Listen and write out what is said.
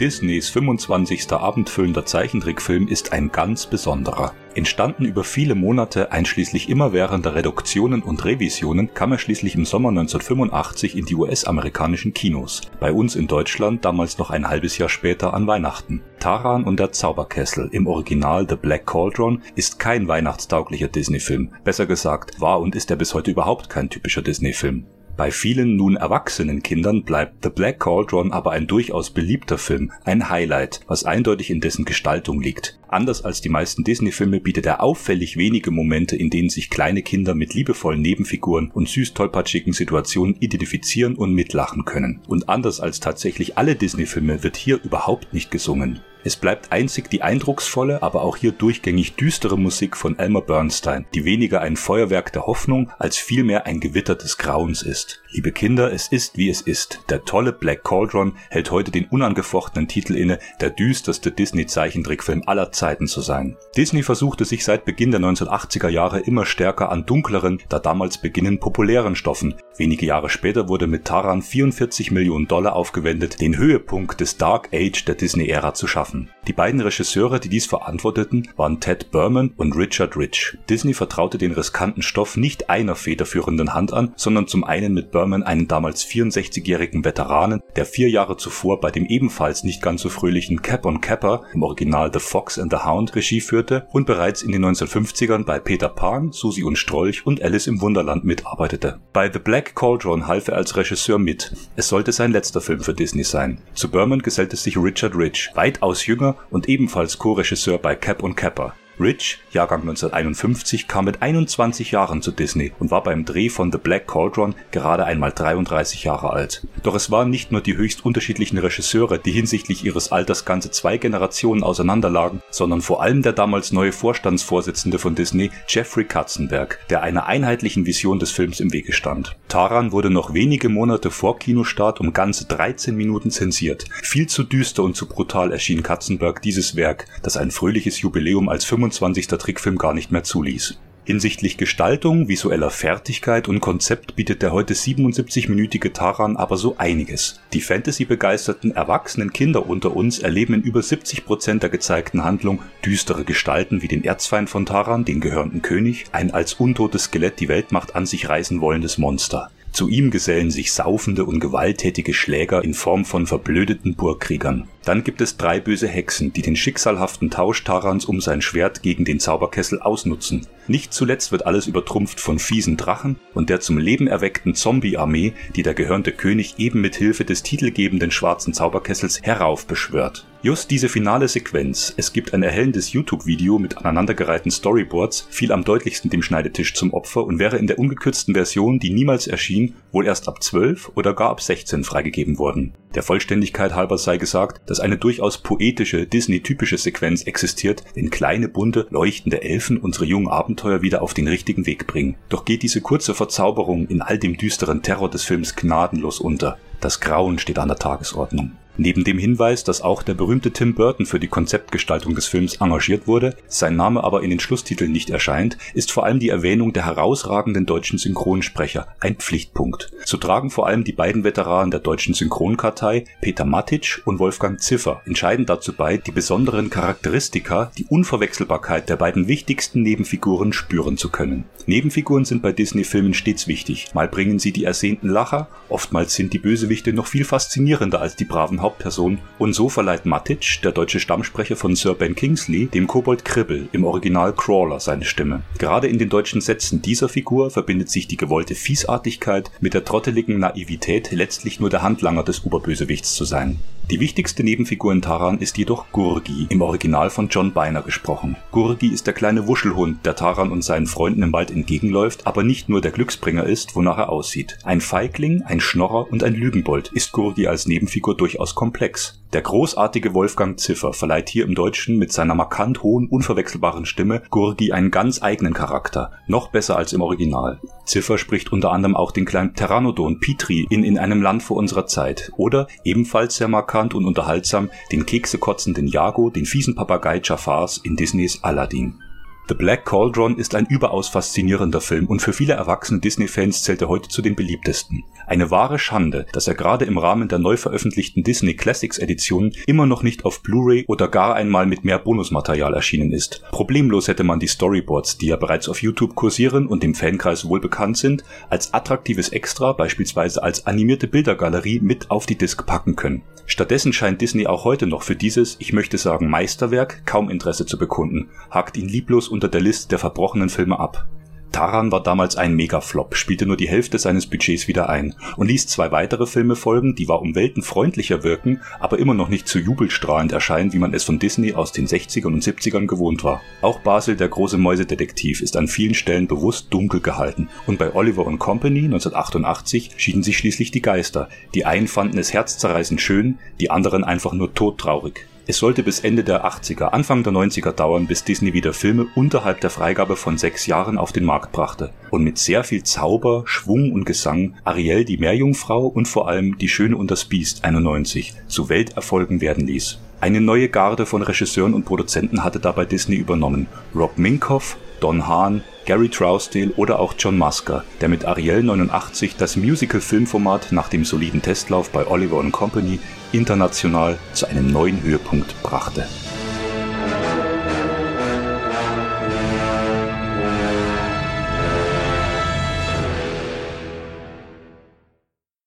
Disneys 25. abendfüllender Zeichentrickfilm ist ein ganz besonderer. Entstanden über viele Monate einschließlich immerwährender Reduktionen und Revisionen kam er schließlich im Sommer 1985 in die US-amerikanischen Kinos. Bei uns in Deutschland damals noch ein halbes Jahr später an Weihnachten. Taran und der Zauberkessel im Original The Black Cauldron ist kein weihnachtstauglicher Disney-Film. Besser gesagt, war und ist er bis heute überhaupt kein typischer Disney-Film. Bei vielen nun erwachsenen Kindern bleibt The Black Cauldron aber ein durchaus beliebter Film, ein Highlight, was eindeutig in dessen Gestaltung liegt. Anders als die meisten Disney-Filme bietet er auffällig wenige Momente, in denen sich kleine Kinder mit liebevollen Nebenfiguren und süß tollpatschigen Situationen identifizieren und mitlachen können. Und anders als tatsächlich alle Disney-Filme wird hier überhaupt nicht gesungen. Es bleibt einzig die eindrucksvolle, aber auch hier durchgängig düstere Musik von Elmer Bernstein, die weniger ein Feuerwerk der Hoffnung als vielmehr ein Gewitter des Grauens ist. Liebe Kinder, es ist wie es ist. Der tolle Black Cauldron hält heute den unangefochtenen Titel inne, der düsterste Disney-Zeichentrickfilm aller Zeiten zu sein. Disney versuchte sich seit Beginn der 1980er Jahre immer stärker an dunkleren, da damals beginnend populären Stoffen. Wenige Jahre später wurde mit Taran 44 Millionen Dollar aufgewendet, den Höhepunkt des Dark Age der Disney-Ära zu schaffen schaffen. Die beiden Regisseure, die dies verantworteten, waren Ted Berman und Richard Rich. Disney vertraute den riskanten Stoff nicht einer federführenden Hand an, sondern zum einen mit Berman einen damals 64-jährigen Veteranen, der vier Jahre zuvor bei dem ebenfalls nicht ganz so fröhlichen Cap on Capper, im Original The Fox and the Hound, Regie führte und bereits in den 1950ern bei Peter Pan, Susi und Strolch und Alice im Wunderland mitarbeitete. Bei The Black Cauldron half er als Regisseur mit. Es sollte sein letzter Film für Disney sein. Zu Berman gesellte sich Richard Rich, weitaus jünger und ebenfalls Co-Regisseur bei Cap und Capper. Rich, Jahrgang 1951, kam mit 21 Jahren zu Disney und war beim Dreh von The Black Cauldron gerade einmal 33 Jahre alt. Doch es waren nicht nur die höchst unterschiedlichen Regisseure, die hinsichtlich ihres Alters ganze zwei Generationen auseinanderlagen, sondern vor allem der damals neue Vorstandsvorsitzende von Disney, Jeffrey Katzenberg, der einer einheitlichen Vision des Films im Wege stand. Taran wurde noch wenige Monate vor Kinostart um ganze 13 Minuten zensiert. Viel zu düster und zu brutal erschien Katzenberg dieses Werk, das ein fröhliches Jubiläum als 25. Trickfilm gar nicht mehr zuließ. Hinsichtlich Gestaltung, visueller Fertigkeit und Konzept bietet der heute 77-minütige Taran aber so einiges. Die Fantasy-begeisterten erwachsenen Kinder unter uns erleben in über 70 Prozent der gezeigten Handlung düstere Gestalten wie den Erzfeind von Taran, den gehörnten König, ein als untotes Skelett die Weltmacht an sich reißen wollendes Monster. Zu ihm gesellen sich saufende und gewalttätige Schläger in Form von verblödeten Burgkriegern. Dann gibt es drei böse Hexen, die den schicksalhaften Tausch Tarans um sein Schwert gegen den Zauberkessel ausnutzen. Nicht zuletzt wird alles übertrumpft von fiesen Drachen und der zum Leben erweckten Zombie-Armee, die der gehörnte König eben mit Hilfe des titelgebenden schwarzen Zauberkessels heraufbeschwört. Just diese finale Sequenz, es gibt ein erhellendes YouTube-Video mit aneinandergereihten Storyboards, fiel am deutlichsten dem Schneidetisch zum Opfer und wäre in der ungekürzten Version, die niemals erschien, wohl erst ab 12 oder gar ab 16 freigegeben worden. Der Vollständigkeit halber sei gesagt, dass eine durchaus poetische, Disney-typische Sequenz existiert, wenn kleine, bunte, leuchtende Elfen unsere jungen Abenteuer wieder auf den richtigen Weg bringen. Doch geht diese kurze Verzauberung in all dem düsteren Terror des Films gnadenlos unter. Das Grauen steht an der Tagesordnung. Neben dem Hinweis, dass auch der berühmte Tim Burton für die Konzeptgestaltung des Films engagiert wurde, sein Name aber in den Schlusstiteln nicht erscheint, ist vor allem die Erwähnung der herausragenden deutschen Synchronsprecher ein Pflichtpunkt. So tragen vor allem die beiden Veteranen der deutschen Synchronkartei, Peter Matic und Wolfgang Ziffer, entscheidend dazu bei, die besonderen Charakteristika, die Unverwechselbarkeit der beiden wichtigsten Nebenfiguren spüren zu können. Nebenfiguren sind bei Disney-Filmen stets wichtig. Mal bringen sie die ersehnten Lacher, oftmals sind die Bösewichte noch viel faszinierender als die braven Hauptperson und so verleiht Matic, der deutsche Stammsprecher von Sir Ben Kingsley, dem Kobold Kribbel im Original Crawler seine Stimme. Gerade in den deutschen Sätzen dieser Figur verbindet sich die gewollte Fiesartigkeit mit der trotteligen Naivität, letztlich nur der Handlanger des Oberbösewichts zu sein. Die wichtigste Nebenfigur in Taran ist jedoch Gurgi, im Original von John Biner gesprochen. Gurgi ist der kleine Wuschelhund, der Taran und seinen Freunden im Wald entgegenläuft, aber nicht nur der Glücksbringer ist, wonach er aussieht. Ein Feigling, ein Schnorrer und ein Lügenbold ist Gurgi als Nebenfigur durchaus komplex. Der großartige Wolfgang Ziffer verleiht hier im Deutschen mit seiner markant hohen, unverwechselbaren Stimme Gurgi einen ganz eigenen Charakter, noch besser als im Original. Ziffer spricht unter anderem auch den kleinen Pteranodon Petri in In einem Land vor unserer Zeit oder, ebenfalls sehr markant und unterhaltsam, den keksekotzenden Jago, den fiesen Papagei Jafars in Disneys Aladdin. The Black Cauldron ist ein überaus faszinierender Film und für viele erwachsene Disney-Fans zählt er heute zu den beliebtesten. Eine wahre Schande, dass er gerade im Rahmen der neu veröffentlichten Disney Classics Edition immer noch nicht auf Blu-ray oder gar einmal mit mehr Bonusmaterial erschienen ist. Problemlos hätte man die Storyboards, die ja bereits auf YouTube kursieren und dem Fankreis wohl bekannt sind, als attraktives Extra, beispielsweise als animierte Bildergalerie mit auf die Disc packen können. Stattdessen scheint Disney auch heute noch für dieses, ich möchte sagen Meisterwerk, kaum Interesse zu bekunden, hakt ihn lieblos unter der Liste der verbrochenen Filme ab. Taran war damals ein Megaflop, spielte nur die Hälfte seines Budgets wieder ein und ließ zwei weitere Filme folgen, die war um Welten freundlicher wirken, aber immer noch nicht so jubelstrahlend erscheinen, wie man es von Disney aus den 60ern und 70ern gewohnt war. Auch Basil der große Mäusedetektiv ist an vielen Stellen bewusst dunkel gehalten und bei Oliver Company 1988 schieden sich schließlich die Geister. Die einen fanden es herzzerreißend schön, die anderen einfach nur todtraurig. Es sollte bis Ende der 80er, Anfang der 90er dauern, bis Disney wieder Filme unterhalb der Freigabe von sechs Jahren auf den Markt brachte und mit sehr viel Zauber, Schwung und Gesang Ariel die Meerjungfrau und vor allem Die Schöne und das Biest 91 zu Welterfolgen werden ließ. Eine neue Garde von Regisseuren und Produzenten hatte dabei Disney übernommen. Rob Minkoff, Don Hahn, Gary Trousdale oder auch John Musker, der mit Ariel 89 das Musical-Filmformat nach dem soliden Testlauf bei Oliver Company international zu einem neuen Höhepunkt brachte